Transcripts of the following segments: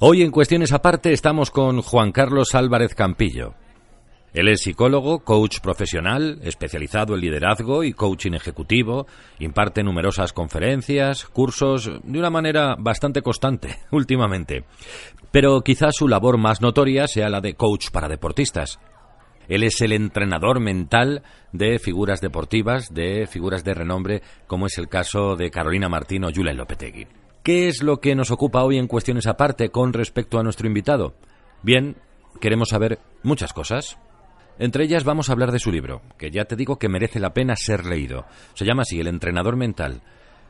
Hoy en Cuestiones Aparte estamos con Juan Carlos Álvarez Campillo. Él es psicólogo, coach profesional, especializado en liderazgo y coaching ejecutivo, imparte numerosas conferencias, cursos, de una manera bastante constante últimamente. Pero quizás su labor más notoria sea la de coach para deportistas. Él es el entrenador mental de figuras deportivas, de figuras de renombre, como es el caso de Carolina Martín o Julen Lopetegui. ¿Qué es lo que nos ocupa hoy en cuestiones aparte con respecto a nuestro invitado? Bien, queremos saber muchas cosas. Entre ellas vamos a hablar de su libro, que ya te digo que merece la pena ser leído. Se llama así El entrenador mental.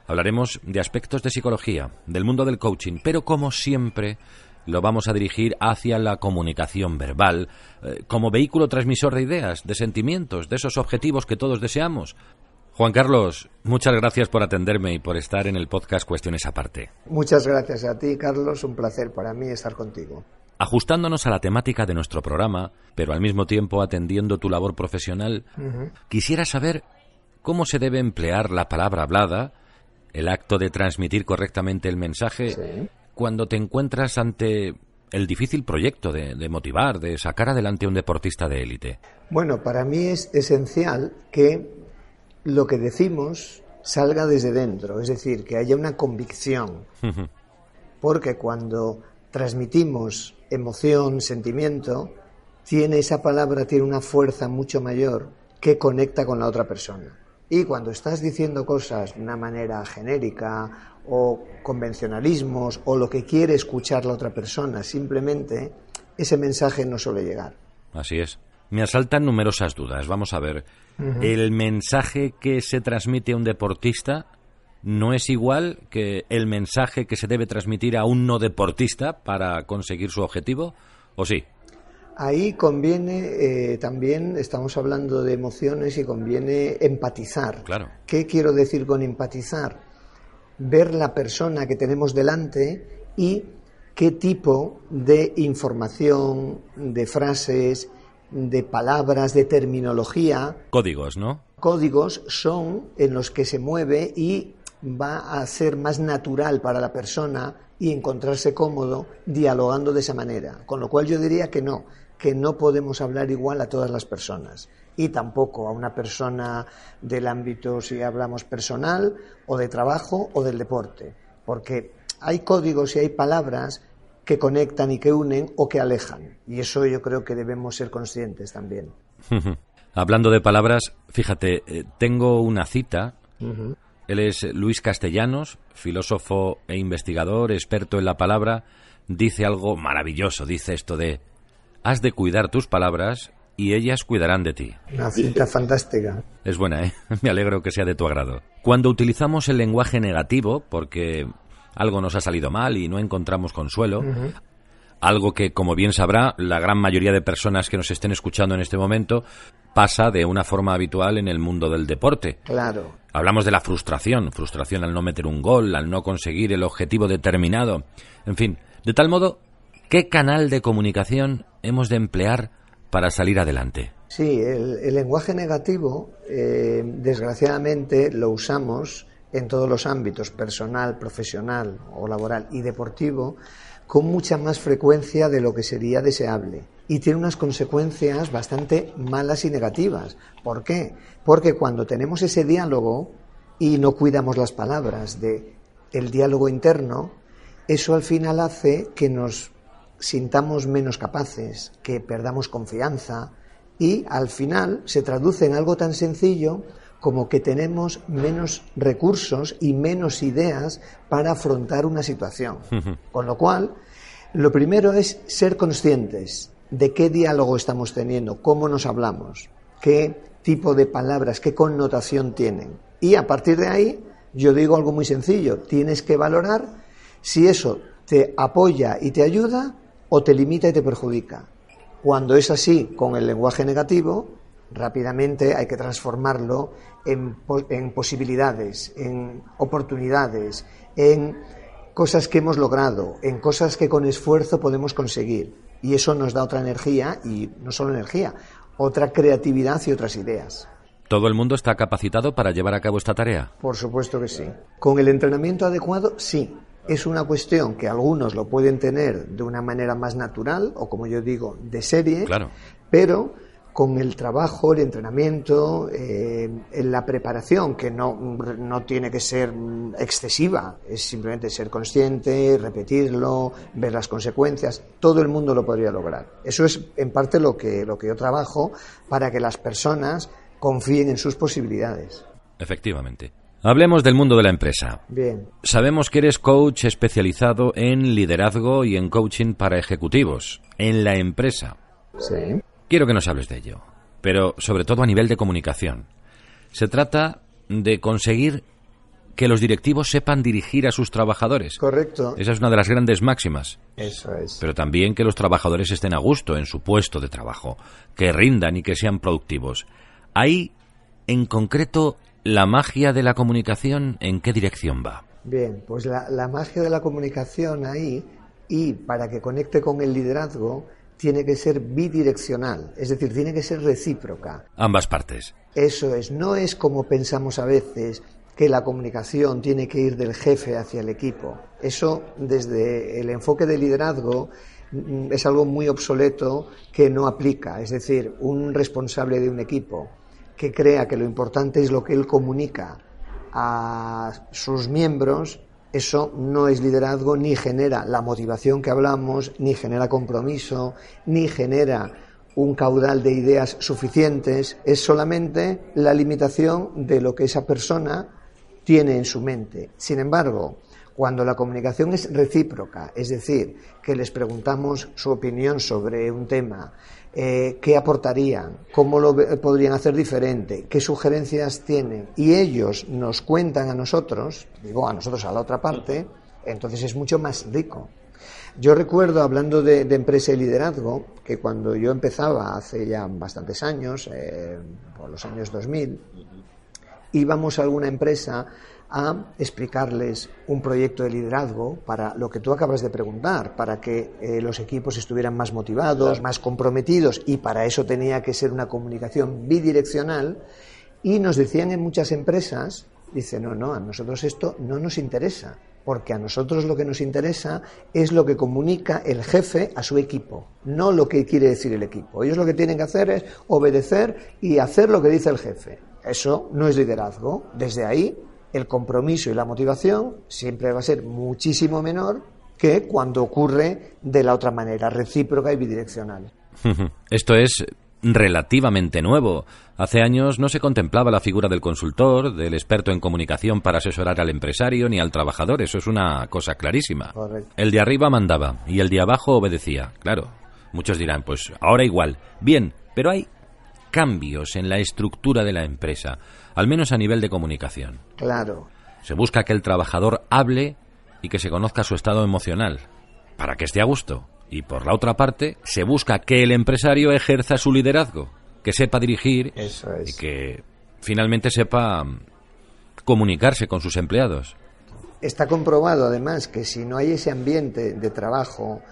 Hablaremos de aspectos de psicología, del mundo del coaching, pero como siempre lo vamos a dirigir hacia la comunicación verbal, eh, como vehículo transmisor de ideas, de sentimientos, de esos objetivos que todos deseamos. Juan Carlos, muchas gracias por atenderme y por estar en el podcast Cuestiones Aparte. Muchas gracias a ti, Carlos. Un placer para mí estar contigo. Ajustándonos a la temática de nuestro programa, pero al mismo tiempo atendiendo tu labor profesional, quisiera saber cómo se debe emplear la palabra hablada, el acto de transmitir correctamente el mensaje, cuando te encuentras ante el difícil proyecto de, de, motivar, de sacar adelante a un deportista de élite? Bueno, para mí es esencial que lo que decimos salga desde dentro, es decir, que haya una convicción. Porque cuando transmitimos emoción, sentimiento, tiene esa palabra tiene una fuerza mucho mayor que conecta con la otra persona. Y cuando estás diciendo cosas de una manera genérica o convencionalismos o lo que quiere escuchar la otra persona, simplemente ese mensaje no suele llegar. Así es. Me asaltan numerosas dudas. Vamos a ver. ¿El mensaje que se transmite a un deportista no es igual que el mensaje que se debe transmitir a un no deportista para conseguir su objetivo? ¿O sí? Ahí conviene eh, también, estamos hablando de emociones y conviene empatizar. Claro. ¿Qué quiero decir con empatizar? Ver la persona que tenemos delante y qué tipo de información, de frases, de palabras, de terminología. Códigos, ¿no? Códigos son en los que se mueve y va a ser más natural para la persona y encontrarse cómodo dialogando de esa manera. Con lo cual yo diría que no, que no podemos hablar igual a todas las personas y tampoco a una persona del ámbito, si hablamos personal, o de trabajo o del deporte, porque hay códigos y hay palabras que conectan y que unen o que alejan. Y eso yo creo que debemos ser conscientes también. Hablando de palabras, fíjate, eh, tengo una cita. Él es Luis Castellanos, filósofo e investigador, experto en la palabra. Dice algo maravilloso, dice esto de, has de cuidar tus palabras y ellas cuidarán de ti. Una cita fantástica. Es buena, ¿eh? Me alegro que sea de tu agrado. Cuando utilizamos el lenguaje negativo, porque algo nos ha salido mal y no encontramos consuelo. Algo que, como bien sabrá, la gran mayoría de personas que nos estén escuchando en este momento pasa de una forma habitual en el mundo del deporte. Claro. Hablamos de la frustración, frustración al no meter un gol, al no conseguir el objetivo determinado. En fin, de tal modo, ¿qué canal de comunicación hemos de emplear para salir adelante? Sí, el, lenguaje negativo, eh, desgraciadamente, lo usamos en todos los ámbitos, personal, profesional o laboral y deportivo, con mucha más frecuencia de lo que sería deseable. Y tiene unas consecuencias bastante malas y negativas. ¿Por qué? Porque cuando tenemos ese diálogo y no cuidamos las palabras de el diálogo interno, eso al final hace que nos sintamos menos capaces, que perdamos confianza y al final se traduce en algo tan sencillo como que tenemos menos recursos y menos ideas para afrontar una situación. Con lo cual, lo primero es ser conscientes de qué diálogo estamos teniendo, cómo nos hablamos, qué tipo de palabras, qué connotación tienen. Y a partir de ahí, yo digo algo muy sencillo, tienes que valorar si eso te apoya y te ayuda o te limita y te perjudica. Cuando es así con el lenguaje negativo, rápidamente hay que transformarlo en, posibilidades, en oportunidades, en cosas que hemos logrado, en cosas que con esfuerzo podemos conseguir. Y eso nos da otra energía, y no solo energía, otra creatividad y otras ideas. ¿Todo el mundo está capacitado para llevar a cabo esta tarea? Por supuesto que sí. Con el entrenamiento adecuado, sí. es una cuestión que algunos lo pueden tener de una manera más natural o como yo digo, de serie, Claro. pero con el trabajo, el entrenamiento, eh, en la preparación, que no, no tiene que ser excesiva, es simplemente ser consciente, repetirlo, ver las consecuencias, todo el mundo lo podría lograr. Eso es en parte lo que, lo que yo trabajo para que las personas confíen en sus posibilidades. Efectivamente. Hablemos del mundo de la empresa. Bien, Sabemos que eres coach especializado en liderazgo y en coaching para ejecutivos, en la empresa. sí. Quiero que nos hables de ello, pero sobre todo a nivel de comunicación. Se trata de conseguir que los directivos sepan dirigir a sus trabajadores. Correcto. Esa es una de las grandes máximas. Eso es. Pero también que los trabajadores estén a gusto en su puesto de trabajo, que rindan y que sean productivos. Ahí, en concreto, la magia de la comunicación, ¿en qué dirección va? Bien, pues la, la magia de la comunicación ahí y para que conecte con el liderazgo tiene que ser bidireccional, es decir, tiene que ser recíproca. Ambas partes. Eso es, no es como pensamos a veces que la comunicación tiene que ir del jefe hacia el equipo. Eso desde el enfoque de liderazgo mm, es algo muy obsoleto que no aplica. Es decir, un responsable de un equipo que crea que lo importante es lo que él comunica a sus miembros, eso no es liderazgo ni genera la motivación que hablamos, ni genera compromiso, ni genera un caudal de ideas suficientes, es solamente la limitación de lo que esa persona tiene en su mente. Sin embargo, cuando la comunicación es recíproca, es decir, que les preguntamos su opinión sobre un tema, eh, qué aportarían, cómo lo podrían hacer diferente, qué sugerencias tienen, y ellos nos cuentan a nosotros, digo a nosotros a la otra parte, entonces es mucho más rico. Yo recuerdo, hablando de, de empresa y liderazgo, que cuando yo empezaba hace ya bastantes años, eh, por los años 2000, íbamos a alguna empresa a explicarles un proyecto de liderazgo para lo que tú acabas de preguntar, para que eh, los equipos estuvieran más motivados, más comprometidos y para eso tenía que ser una comunicación bidireccional y nos decían en muchas empresas, dice, no, no, a nosotros esto no nos interesa, porque a nosotros lo que nos interesa es lo que comunica el jefe a su equipo, no lo que quiere decir el equipo. Ellos lo que tienen que hacer es obedecer y hacer lo que dice el jefe. Eso no es liderazgo. Desde ahí, el compromiso y la motivación siempre va a ser muchísimo menor que cuando ocurre de la otra manera, recíproca y bidireccional. Esto es relativamente nuevo. Hace años no se contemplaba la figura del consultor, del experto en comunicación para asesorar al empresario ni al trabajador. Eso es una cosa clarísima. Correcto. El de arriba mandaba y el de abajo obedecía. Claro. Muchos dirán, pues ahora igual. Bien, pero hay cambios en la estructura de la empresa, al menos a nivel de comunicación. Claro. Se busca que el trabajador hable y que se conozca su estado emocional, para que esté a gusto. Y por la otra parte, se busca que el empresario ejerza su liderazgo, que sepa dirigir Eso y que finalmente sepa mm, comunicarse con sus empleados. Está comprobado además que si no hay ese ambiente de trabajo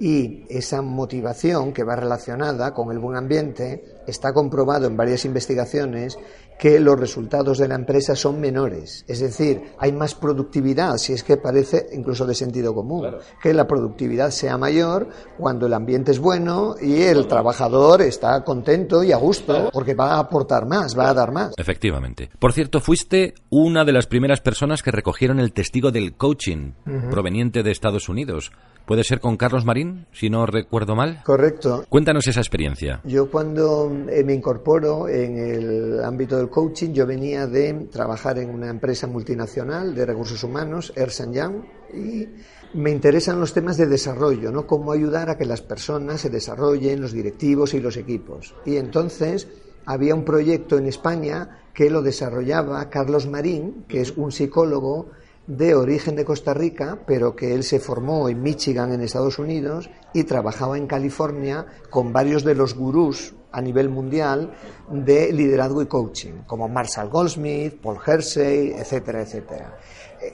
y esa motivación que va relacionada con el buen ambiente, está comprobado en varias investigaciones que los resultados de la empresa son menores. Es decir, hay más productividad, si es que parece incluso de sentido común, que la productividad sea mayor cuando el ambiente es bueno y el trabajador está contento y a gusto porque va a aportar más, va a dar más. Efectivamente. Por cierto, fuiste una de las primeras personas que recogieron el testigo del coaching proveniente de Estados Unidos. ¿Puede ser con Carlos Marín, si no recuerdo mal? Correcto. Cuéntanos esa experiencia. Yo cuando eh, me incorporo en el ámbito del coaching, yo venía de trabajar en una empresa multinacional de recursos humanos, Ernst Young, y me interesan los temas de desarrollo, ¿no? Cómo ayudar a que las personas se desarrollen, los directivos y los equipos. Y entonces había un proyecto en España que lo desarrollaba Carlos Marín, que es un psicólogo de origen de Costa Rica, pero que él se formó en Michigan, en Estados Unidos, y trabajaba en California con varios de los gurús a nivel mundial de liderazgo y coaching, como Marshall Goldsmith, Paul Hersey, etcétera, etcétera.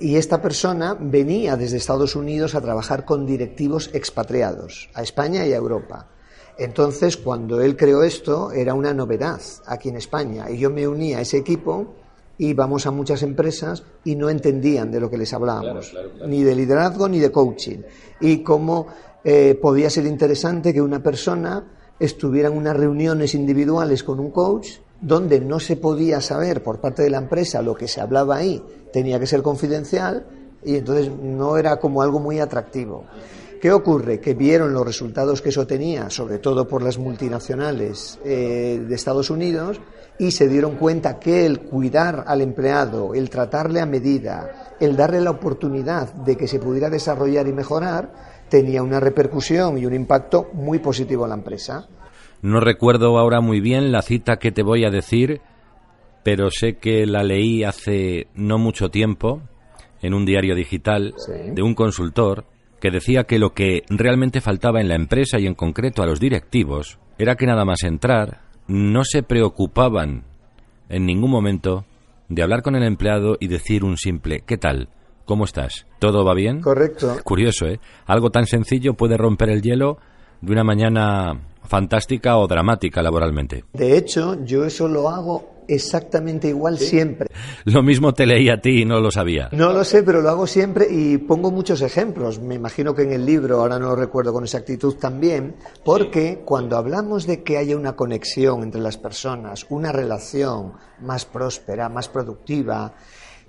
Y esta persona venía desde Estados Unidos a trabajar con directivos expatriados, a España y a Europa. Entonces, cuando él creó esto, era una novedad aquí en España, y yo me uní a ese equipo íbamos a muchas empresas y no entendían de lo que les hablábamos, ni de liderazgo ni de coaching. Y cómo eh, podía ser interesante que una persona estuviera en unas reuniones individuales con un coach donde no se podía saber por parte de la empresa lo que se hablaba ahí, tenía que ser confidencial y entonces no era como algo muy atractivo. ¿Qué ocurre? Que vieron los resultados que eso tenía, sobre todo por las multinacionales eh, de Estados Unidos, y se dieron cuenta que el cuidar al empleado, el tratarle a medida, el darle la oportunidad de que se pudiera desarrollar y mejorar, tenía una repercusión y un impacto muy positivo en la empresa. No recuerdo ahora muy bien la cita que te voy a decir, pero sé que la leí hace no mucho tiempo en un diario digital de un consultor que decía que lo que realmente faltaba en la empresa y en concreto a los directivos era que nada más entrar no se preocupaban en ningún momento de hablar con el empleado y decir un simple ¿qué tal? ¿Cómo estás? ¿Todo va bien? Correcto. Curioso, ¿eh? Algo tan sencillo puede romper el hielo de una mañana fantástica o dramática laboralmente. De hecho, yo eso lo hago exactamente igual siempre. Lo mismo te leí a ti y no lo sabía. No lo sé, pero lo hago siempre y pongo muchos ejemplos. Me imagino que en el libro, ahora no lo recuerdo con exactitud también, porque cuando hablamos de que haya una conexión entre las personas, una relación más próspera, más productiva,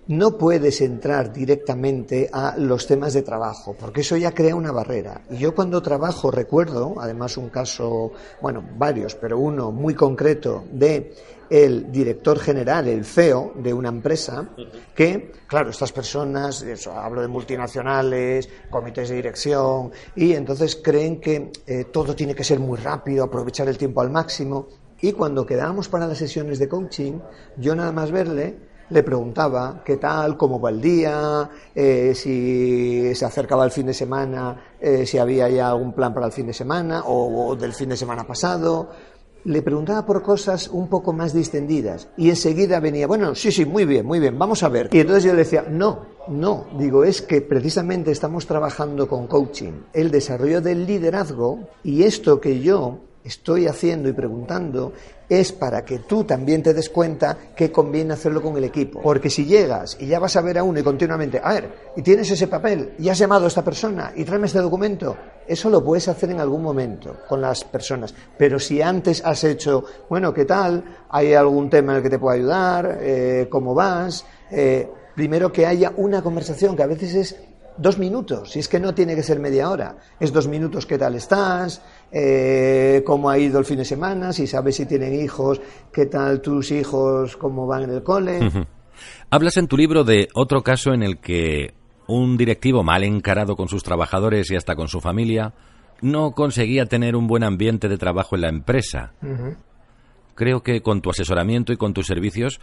no puedes entrar directamente a los temas de trabajo, porque eso ya crea una barrera. Y yo cuando trabajo recuerdo, además un caso, bueno, varios, pero uno muy concreto de el director general, el CEO de una empresa, que, claro, estas personas, hablo de multinacionales, comités de dirección, y entonces creen que eh, todo tiene que ser muy rápido, aprovechar el tiempo al máximo. Y cuando quedábamos para las sesiones de coaching, yo nada más verle, le preguntaba qué tal, cómo va el día, eh, si se acercaba el fin de semana, eh, si había ya algún plan para el fin de semana o, del fin de semana pasado. Le preguntaba por cosas un poco más distendidas y enseguida venía, bueno, sí, sí, muy bien, muy bien, vamos a ver. Y entonces yo le decía, no, no, digo, es que precisamente estamos trabajando con coaching, el desarrollo del liderazgo y esto que yo estoy haciendo y preguntando es para que tú también te des cuenta que conviene hacerlo con el equipo. Porque si llegas y ya vas a ver a uno y continuamente, a ver, y tienes ese papel, y has llamado a esta persona, y tráeme este documento, eso lo puedes hacer en algún momento con las personas. Pero si antes has hecho, bueno, ¿qué tal? ¿Hay algún tema en el que te pueda ayudar? Eh, ¿Cómo vas? Eh, primero que haya una conversación que a veces es dos minutos, si es que no tiene que ser media hora, es dos minutos qué tal estás, eh, cómo ha ido el fin de semana, si sabes si tienen hijos, qué tal tus hijos, cómo van en el cole. Hablas en tu libro de otro caso en el que un directivo mal encarado con sus trabajadores y hasta con su familia no conseguía tener un buen ambiente de trabajo en la empresa. Creo que con tu asesoramiento y con tus servicios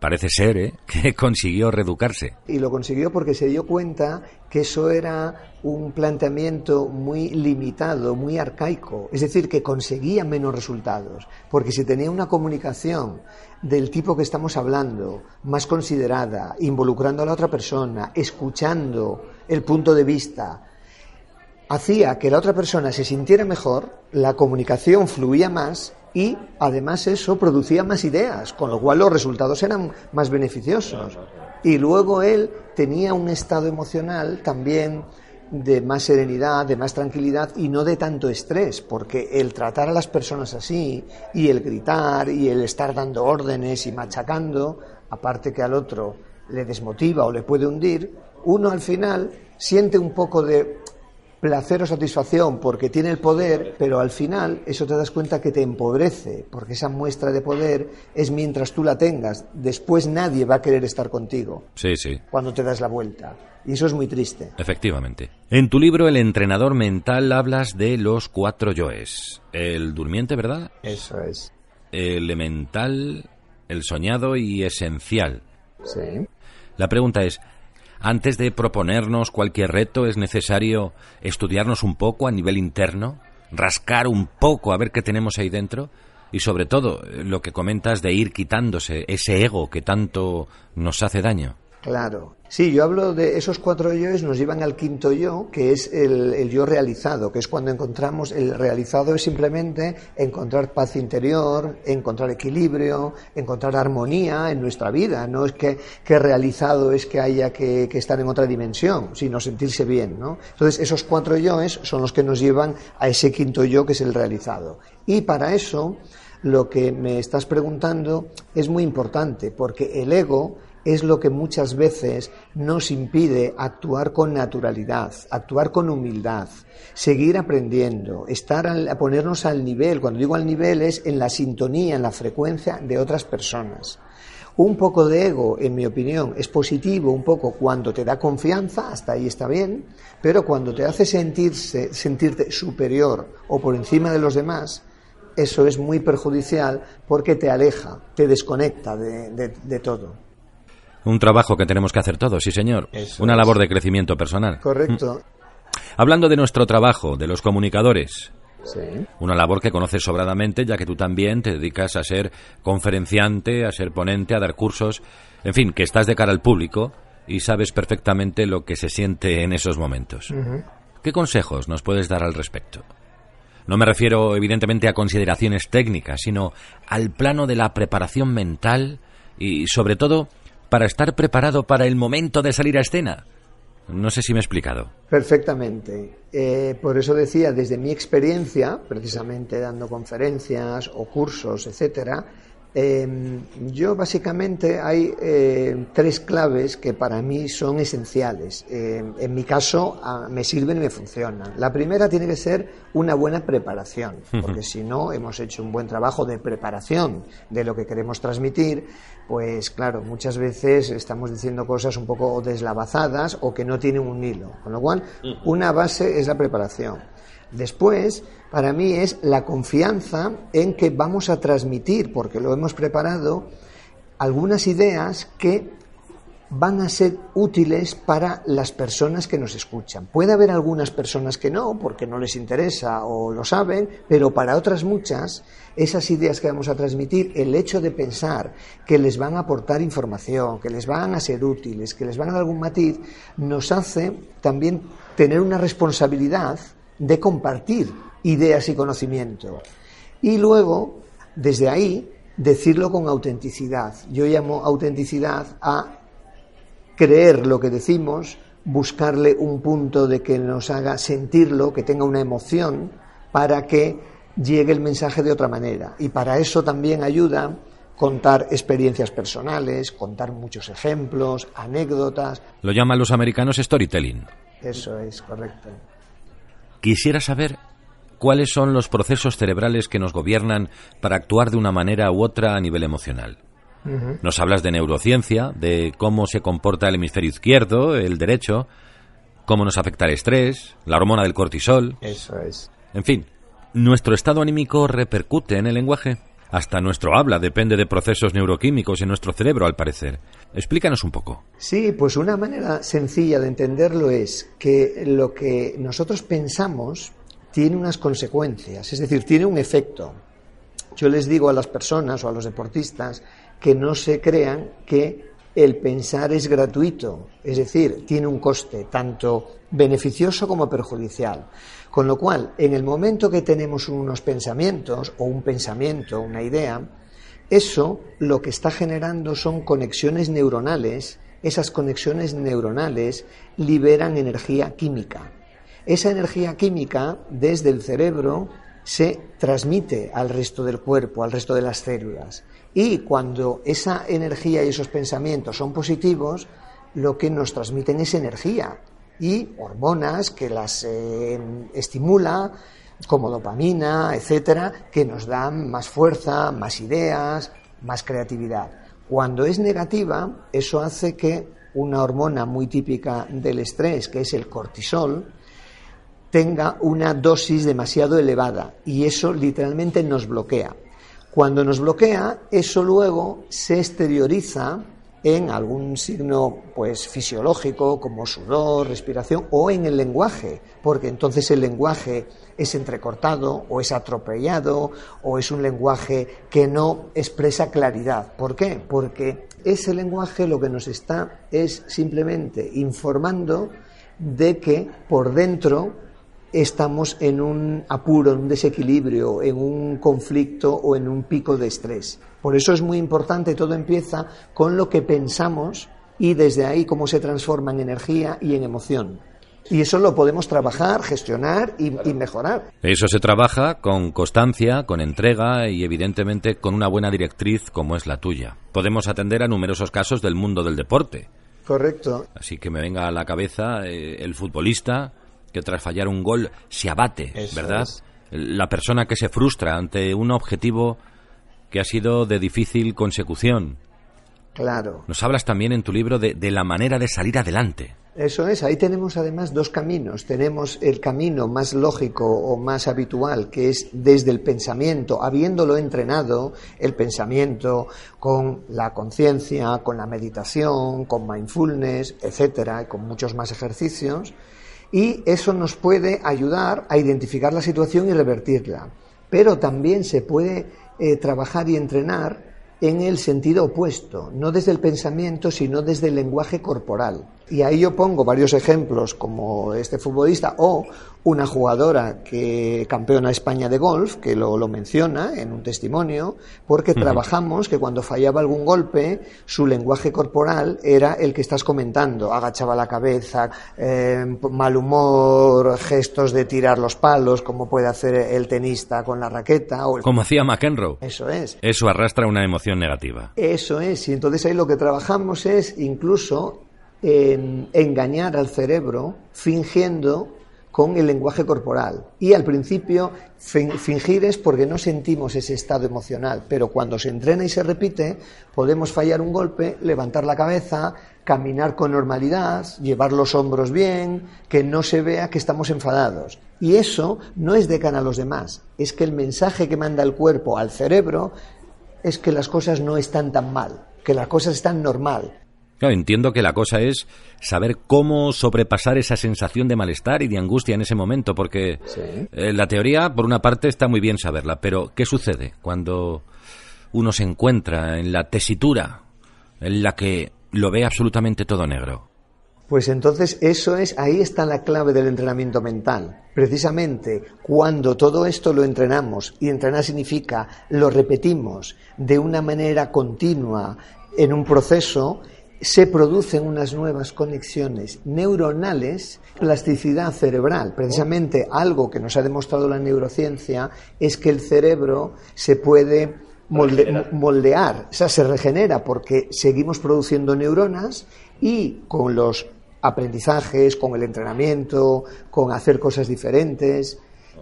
Parece ser ¿eh? que consiguió reeducarse. Y lo consiguió porque se dio cuenta que eso era un planteamiento muy limitado, muy arcaico. Es decir, que conseguía menos resultados. Porque si tenía una comunicación del tipo que estamos hablando, más considerada, involucrando a la otra persona, escuchando el punto de vista, hacía que la otra persona se sintiera mejor, la comunicación fluía más y además eso producía más ideas, con lo cual los resultados eran más beneficiosos. Y luego él tenía un estado emocional también de más serenidad, de más tranquilidad y no de tanto estrés, porque el tratar a las personas así y el gritar y el estar dando órdenes y machacando, aparte que al otro le desmotiva o le puede hundir, uno al final siente un poco de placer o satisfacción porque tiene el poder, pero al final eso te das cuenta que te empobrece, porque esa muestra de poder es mientras tú la tengas. Después nadie va a querer estar contigo. Sí, sí. Cuando te das la vuelta. Y eso es muy triste. Efectivamente. En tu libro El entrenador mental hablas de los cuatro yoes. El durmiente, ¿verdad? Eso es. El elemental, el soñado y esencial. Sí. La pregunta es, antes de proponernos cualquier reto es necesario estudiarnos un poco a nivel interno, rascar un poco a ver qué tenemos ahí dentro y sobre todo lo que comentas de ir quitándose ese ego que tanto nos hace daño. Claro. Sí, yo hablo de esos cuatro yoes nos llevan al quinto yo, que es el, yo realizado, que es cuando encontramos, el realizado es simplemente encontrar paz interior, encontrar equilibrio, encontrar armonía en nuestra vida. No es que, que realizado es que haya que, que, estar en otra dimensión, sino sentirse bien, ¿no? Entonces, esos cuatro yoes son los que nos llevan a ese quinto yo, que es el realizado. Y para eso, lo que me estás preguntando es muy importante, porque el ego es lo que muchas veces nos impide actuar con naturalidad, actuar con humildad, seguir aprendiendo, estar a ponernos al nivel. Cuando digo al nivel es en la sintonía, en la frecuencia de otras personas. Un poco de ego, en mi opinión, es positivo un poco cuando te da confianza, hasta ahí está bien, pero cuando te hace sentirse, sentirte superior o por encima de los demás, eso es muy perjudicial porque te aleja, te desconecta de todo. Un trabajo que tenemos que hacer todos, sí señor. Una labor de crecimiento personal. Correcto. Mm. Hablando de nuestro trabajo, de los comunicadores. Una labor que conoces sobradamente, ya que tú también te dedicas a ser conferenciante, a ser ponente, a dar cursos, en fin, que estás de cara al público y sabes perfectamente lo que se siente en esos momentos. ¿Qué consejos nos puedes dar al respecto? No me refiero, evidentemente, a consideraciones técnicas, sino al plano de la preparación mental y, sobre todo, para estar preparado para el momento de salir a escena. No sé si me he explicado. Perfectamente. Eh, por eso decía, desde mi experiencia, precisamente dando conferencias o cursos, etcétera, em, yo básicamente hay eh, tres claves que para mí son esenciales. Em, en mi caso me sirven y me funcionan. La primera tiene que ser una buena preparación, porque si no hemos hecho un buen trabajo de preparación de lo que queremos transmitir, pues claro, muchas veces estamos diciendo cosas un poco deslavazadas o que no tienen un hilo. Con lo cual, una base es la preparación. Después, para mí es la confianza en que vamos a transmitir, porque lo hemos preparado, algunas ideas que van a ser útiles para las personas que nos escuchan. Puede haber algunas personas que no, porque no les interesa o lo saben, pero para otras muchas, esas ideas que vamos a transmitir, el hecho de pensar que les van a aportar información, que les van a ser útiles, que les van a dar algún matiz, nos hace también tener una responsabilidad de compartir ideas y conocimiento. Y luego, desde ahí, decirlo con autenticidad. Yo llamo autenticidad a creer lo que decimos, buscarle un punto de que nos haga sentirlo, que tenga una emoción, para que llegue el mensaje de otra manera. Y para eso también ayuda contar experiencias personales, contar muchos ejemplos, anécdotas. Lo llaman los americanos storytelling. Eso es correcto. Quisiera saber cuáles son los procesos cerebrales que nos gobiernan para actuar de una manera u otra a nivel emocional. Nos hablas de neurociencia, de cómo se comporta el hemisferio izquierdo, el derecho, cómo nos afecta el estrés, la hormona del cortisol. Eso es. En fin, ¿nuestro estado anímico repercute en el lenguaje? Hasta nuestro habla depende de procesos neuroquímicos en nuestro cerebro, al parecer. Explícanos un poco. Sí, pues una manera sencilla de entenderlo es que lo que nosotros pensamos tiene unas consecuencias, es decir, tiene un efecto. Yo les digo a las personas o a los deportistas que no se crean que el pensar es gratuito, es decir, tiene un coste tanto beneficioso como perjudicial. Con lo cual, en el momento que tenemos unos pensamientos o un pensamiento, una idea, eso lo que está generando son conexiones neuronales. Esas conexiones neuronales liberan energía química. Esa energía química desde el cerebro se transmite al resto del cuerpo, al resto de las células. Y cuando esa energía y esos pensamientos son positivos, lo que nos transmiten es energía y hormonas que las eh, estimula, como dopamina, etcétera, que nos dan más fuerza, más ideas, más creatividad. Cuando es negativa, eso hace que una hormona muy típica del estrés, que es el cortisol, tenga una dosis demasiado elevada y eso literalmente nos bloquea. Cuando nos bloquea, eso luego se exterioriza en algún signo pues fisiológico como sudor, respiración o en el lenguaje, porque entonces el lenguaje es entrecortado o es atropellado o es un lenguaje que no expresa claridad. ¿Por qué? Porque ese lenguaje lo que nos está es simplemente informando de que por dentro estamos en un apuro, en un desequilibrio, en un conflicto o en un pico de estrés. Por eso es muy importante, todo empieza con lo que pensamos y desde ahí cómo se transforma en energía y en emoción. Y eso lo podemos trabajar, gestionar y, mejorar. Eso se trabaja con constancia, con entrega y evidentemente con una buena directriz como es la tuya. Podemos atender a numerosos casos del mundo del deporte. Correcto. Así que me venga a la cabeza eh, el futbolista que tras fallar un gol se abate, ¿verdad? La persona que se frustra ante un objetivo que ha sido de difícil consecución. Claro. Nos hablas también en tu libro de, de, la manera de salir adelante. Eso es, ahí tenemos además dos caminos. Tenemos el camino más lógico o más habitual, que es desde el pensamiento, habiéndolo entrenado, el pensamiento con la conciencia, con la meditación, con mindfulness, etcétera, y con muchos más ejercicios y eso nos puede ayudar a identificar la situación y revertirla. Pero también se puede eh, trabajar y entrenar en el sentido opuesto, no desde el pensamiento, sino desde el lenguaje corporal. Y ahí yo pongo varios ejemplos, como este futbolista o una jugadora que campeona España de golf, que lo, menciona en un testimonio, porque trabajamos que cuando fallaba algún golpe, su lenguaje corporal era el que estás comentando. Agachaba la cabeza, eh, mal humor, gestos de tirar los palos, como puede hacer el tenista con la raqueta. O Como hacía McEnroe. Eso es. Eso arrastra una emoción negativa. Eso es. Y entonces ahí lo que trabajamos es incluso en engañar al cerebro fingiendo con el lenguaje corporal. Y al principio fingir es porque no sentimos ese estado emocional, pero cuando se entrena y se repite, podemos fallar un golpe, levantar la cabeza, caminar con normalidad, llevar los hombros bien, que no se vea que estamos enfadados. Y eso no es de cara a los demás, es que el mensaje que manda el cuerpo al cerebro es que las cosas no están tan mal, que las cosas están normal, entiendo que la cosa es saber cómo sobrepasar esa sensación de malestar y de angustia en ese momento, porque eh, la teoría, por una parte, está muy bien saberla, pero ¿qué sucede cuando uno se encuentra en la tesitura en la que lo ve absolutamente todo negro? Pues entonces eso es, ahí está la clave del entrenamiento mental. Precisamente cuando todo esto lo entrenamos, y entrenar significa lo repetimos de una manera continua en un proceso, se producen unas nuevas conexiones neuronales, plasticidad cerebral. Precisamente algo que nos ha demostrado la neurociencia es que el cerebro se puede moldear, o sea, se regenera porque seguimos produciendo neuronas y con los aprendizajes, con el entrenamiento, con hacer cosas diferentes,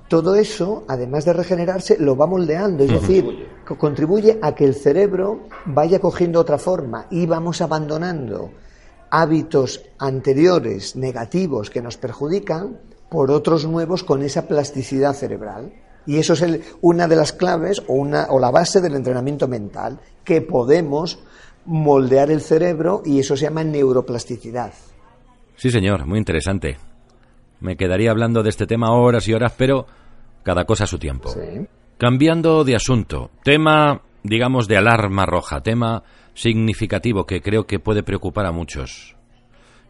todo eso, además de regenerarse, lo va moldeando, es decir, contribuye a que el cerebro vaya cogiendo otra forma y vamos abandonando hábitos anteriores negativos que nos perjudican por otros nuevos con esa plasticidad cerebral. Y eso es una de las claves o, una, o la base del entrenamiento mental, que podemos moldear el cerebro y eso se llama neuroplasticidad. Sí, señor, muy interesante. Me quedaría hablando de este tema horas y horas, pero cada cosa a su tiempo. Cambiando de asunto, tema, digamos, de alarma roja, tema significativo que creo que puede preocupar a muchos.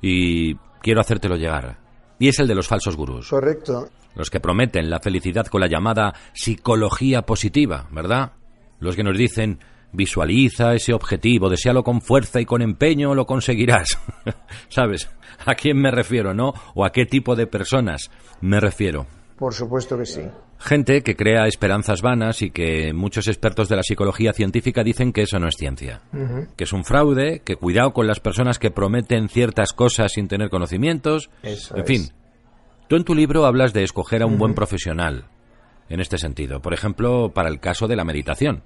Y quiero hacértelo llegar. Y es el de los falsos gurús. Correcto. Los que prometen la felicidad con la llamada psicología positiva, ¿verdad? Los que nos dicen, visualiza ese objetivo, deséalo con fuerza y con empeño, lo conseguirás. ¿Sabes? ¿A quién me refiero, no? ¿O a qué tipo de personas me refiero? Por supuesto que sí. Gente que crea esperanzas vanas y que muchos expertos de la psicología científica dicen que eso no es ciencia, que es un fraude, que cuidado con las personas que prometen ciertas cosas sin tener conocimientos. en fin, tú en tu libro hablas de escoger a un buen profesional en este sentido, por ejemplo, para el caso de la meditación.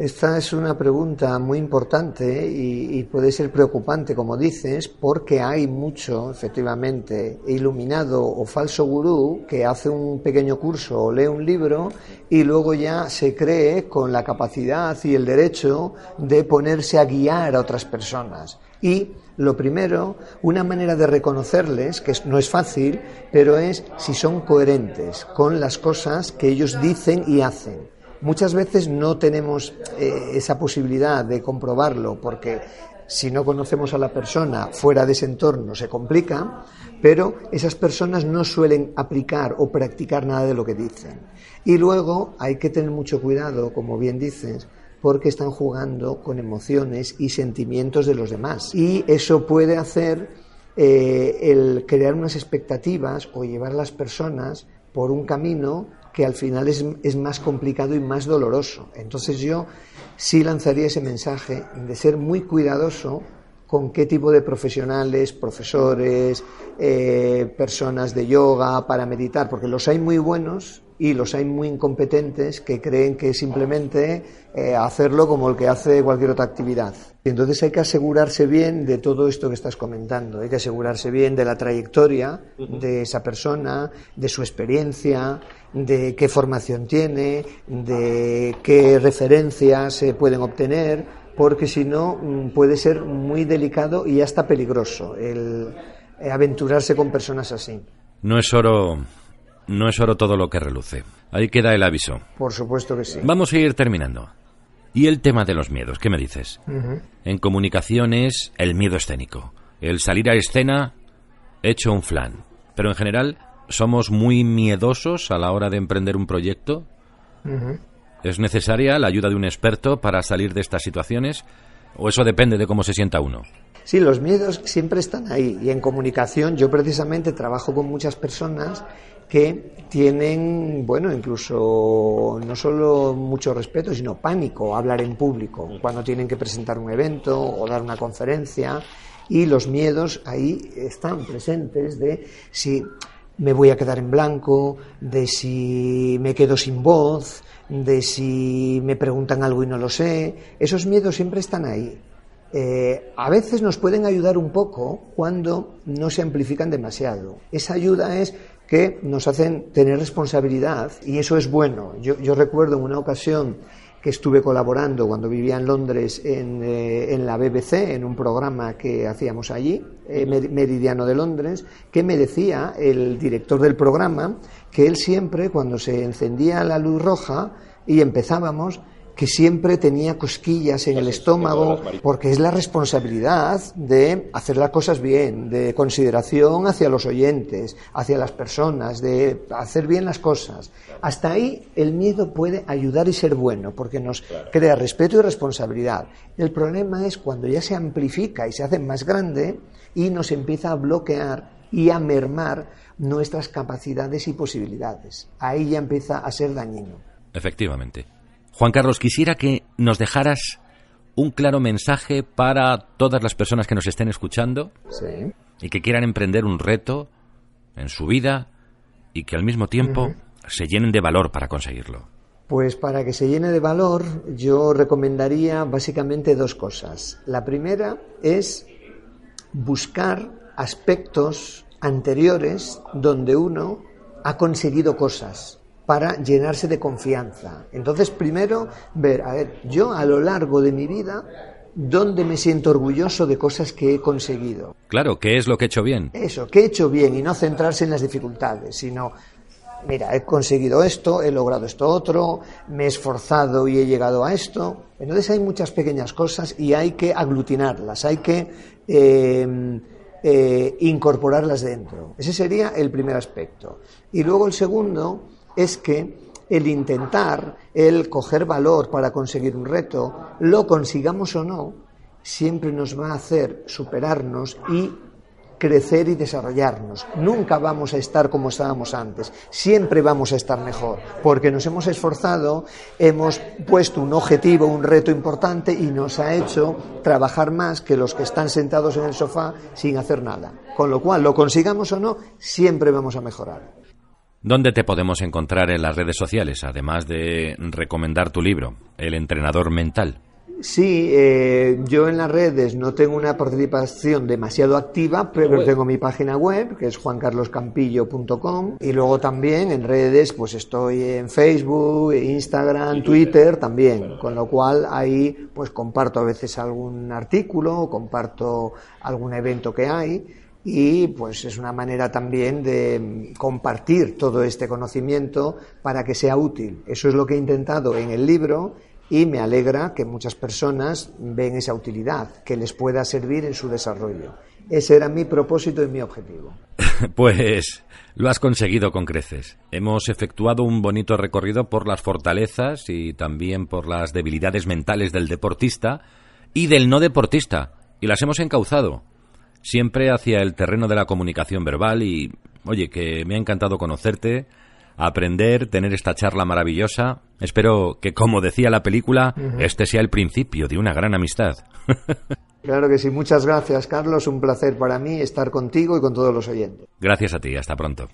Esta es una pregunta muy importante y, puede ser preocupante, como dices, porque hay mucho, efectivamente, iluminado o falso gurú que hace un pequeño curso o lee un libro y luego ya se cree con la capacidad y el derecho de ponerse a guiar a otras personas. Y lo primero, una manera de reconocerles, que no es fácil, pero es si son coherentes con las cosas que ellos dicen y hacen. Muchas veces no tenemos eh, esa posibilidad de comprobarlo porque si no conocemos a la persona fuera de ese entorno se complica, pero esas personas no suelen aplicar o practicar nada de lo que dicen. Y luego hay que tener mucho cuidado, como bien dices, porque están jugando con emociones y sentimientos de los demás. Y eso puede hacer eh, el crear unas expectativas o llevar a las personas por un camino que al final es, es, más complicado y más doloroso. Entonces yo sí lanzaría ese mensaje de ser muy cuidadoso con qué tipo de profesionales, profesores, eh, personas de yoga para meditar, porque los hay muy buenos y los hay muy incompetentes que creen que simplemente eh, hacerlo como el que hace cualquier otra actividad. Y entonces hay que asegurarse bien de todo esto que estás comentando, hay que asegurarse bien de la trayectoria de esa persona, de su experiencia, de qué formación tiene, de qué referencias se pueden obtener, porque si no mm, puede ser muy delicado y hasta peligroso el eh, aventurarse con personas así. No es oro no es oro todo lo que reluce. Ahí queda el aviso. Por supuesto que sí. Vamos a ir terminando. ¿Y el tema de los miedos? ¿Qué me dices? En comunicación es el miedo escénico. El salir a escena hecho un flan. Pero en general, ¿somos muy miedosos a la hora de emprender un proyecto? ¿Es necesaria la ayuda de un experto para salir de estas situaciones? ¿O eso depende de cómo se sienta uno? Sí, los miedos siempre están ahí. Y en comunicación yo precisamente trabajo con muchas personas que tienen, bueno, incluso no solo mucho respeto, sino pánico a hablar en público, cuando tienen que presentar un evento o dar una conferencia, y los miedos ahí están presentes de si me voy a quedar en blanco, de si me quedo sin voz, de si me preguntan algo y no lo sé. Esos miedos siempre están ahí. Eh, a veces nos pueden ayudar un poco cuando no se amplifican demasiado. Esa ayuda es que nos hacen tener responsabilidad y eso es bueno. Yo, recuerdo en una ocasión que estuve colaborando cuando vivía en Londres en, eh, la BBC, en un programa que hacíamos allí, eh, Meridiano de Londres, que me decía el director del programa que él siempre, cuando se encendía la luz roja y empezábamos, que siempre tenía cosquillas en el estómago, porque es la responsabilidad de hacer las cosas bien, de consideración hacia los oyentes, hacia las personas, de hacer bien las cosas. Hasta ahí el miedo puede ayudar y ser bueno, porque nos crea respeto y responsabilidad. El problema es cuando ya se amplifica y se hace más grande y nos empieza a bloquear y a mermar nuestras capacidades y posibilidades. Ahí ya empieza a ser dañino. Efectivamente. Juan Carlos, quisiera que nos dejaras un claro mensaje para todas las personas que nos estén escuchando y que quieran emprender un reto en su vida y que al mismo tiempo se llenen de valor para conseguirlo. Pues para que se llene de valor yo recomendaría básicamente dos cosas. La primera es buscar aspectos anteriores donde uno ha conseguido cosas para llenarse de confianza. Entonces, primero, ver, a ver, yo a lo largo de mi vida, ¿dónde me siento orgulloso de cosas que he conseguido? Claro, ¿qué es lo que he hecho bien? Eso, ¿qué he hecho bien? Y no centrarse en las dificultades, sino, mira, he conseguido esto, he logrado esto otro, me he esforzado y he llegado a esto. Entonces hay muchas pequeñas cosas y hay que aglutinarlas, hay que eh, eh, incorporarlas dentro. Ese sería el primer aspecto. Y luego el segundo es que el intentar, el coger valor para conseguir un reto, lo consigamos o no, siempre nos va a hacer superarnos y crecer y desarrollarnos. Nunca vamos a estar como estábamos antes, siempre vamos a estar mejor, porque nos hemos esforzado, hemos puesto un objetivo, un reto importante y nos ha hecho trabajar más que los que están sentados en el sofá sin hacer nada. Con lo cual, lo consigamos o no, siempre vamos a mejorar. ¿Dónde te podemos encontrar en las redes sociales, además de recomendar tu libro, El entrenador mental? Sí, eh, yo en las redes no tengo una participación demasiado activa, pero tengo mi página web, que es juancarloscampillo.com, y luego también en redes, pues estoy en Facebook, Instagram, Twitter. También, con lo cual ahí pues comparto a veces algún artículo, comparto algún evento que hay, y pues es una manera también de compartir todo este conocimiento para que sea útil. Eso es lo que he intentado en el libro y me alegra que muchas personas ven esa utilidad, que les pueda servir en su desarrollo. Ese era mi propósito y mi objetivo. Pues lo has conseguido con creces. Hemos efectuado un bonito recorrido por las fortalezas y también por las debilidades mentales del deportista y del no deportista, y las hemos encauzado, siempre hacia el terreno de la comunicación verbal y, oye, que me ha encantado conocerte, aprender, tener esta charla maravillosa. Espero que, como decía la película, este sea el principio de una gran amistad. claro que sí. Muchas gracias, Carlos. Un placer para mí estar contigo y con todos los oyentes. Gracias a ti. Hasta pronto.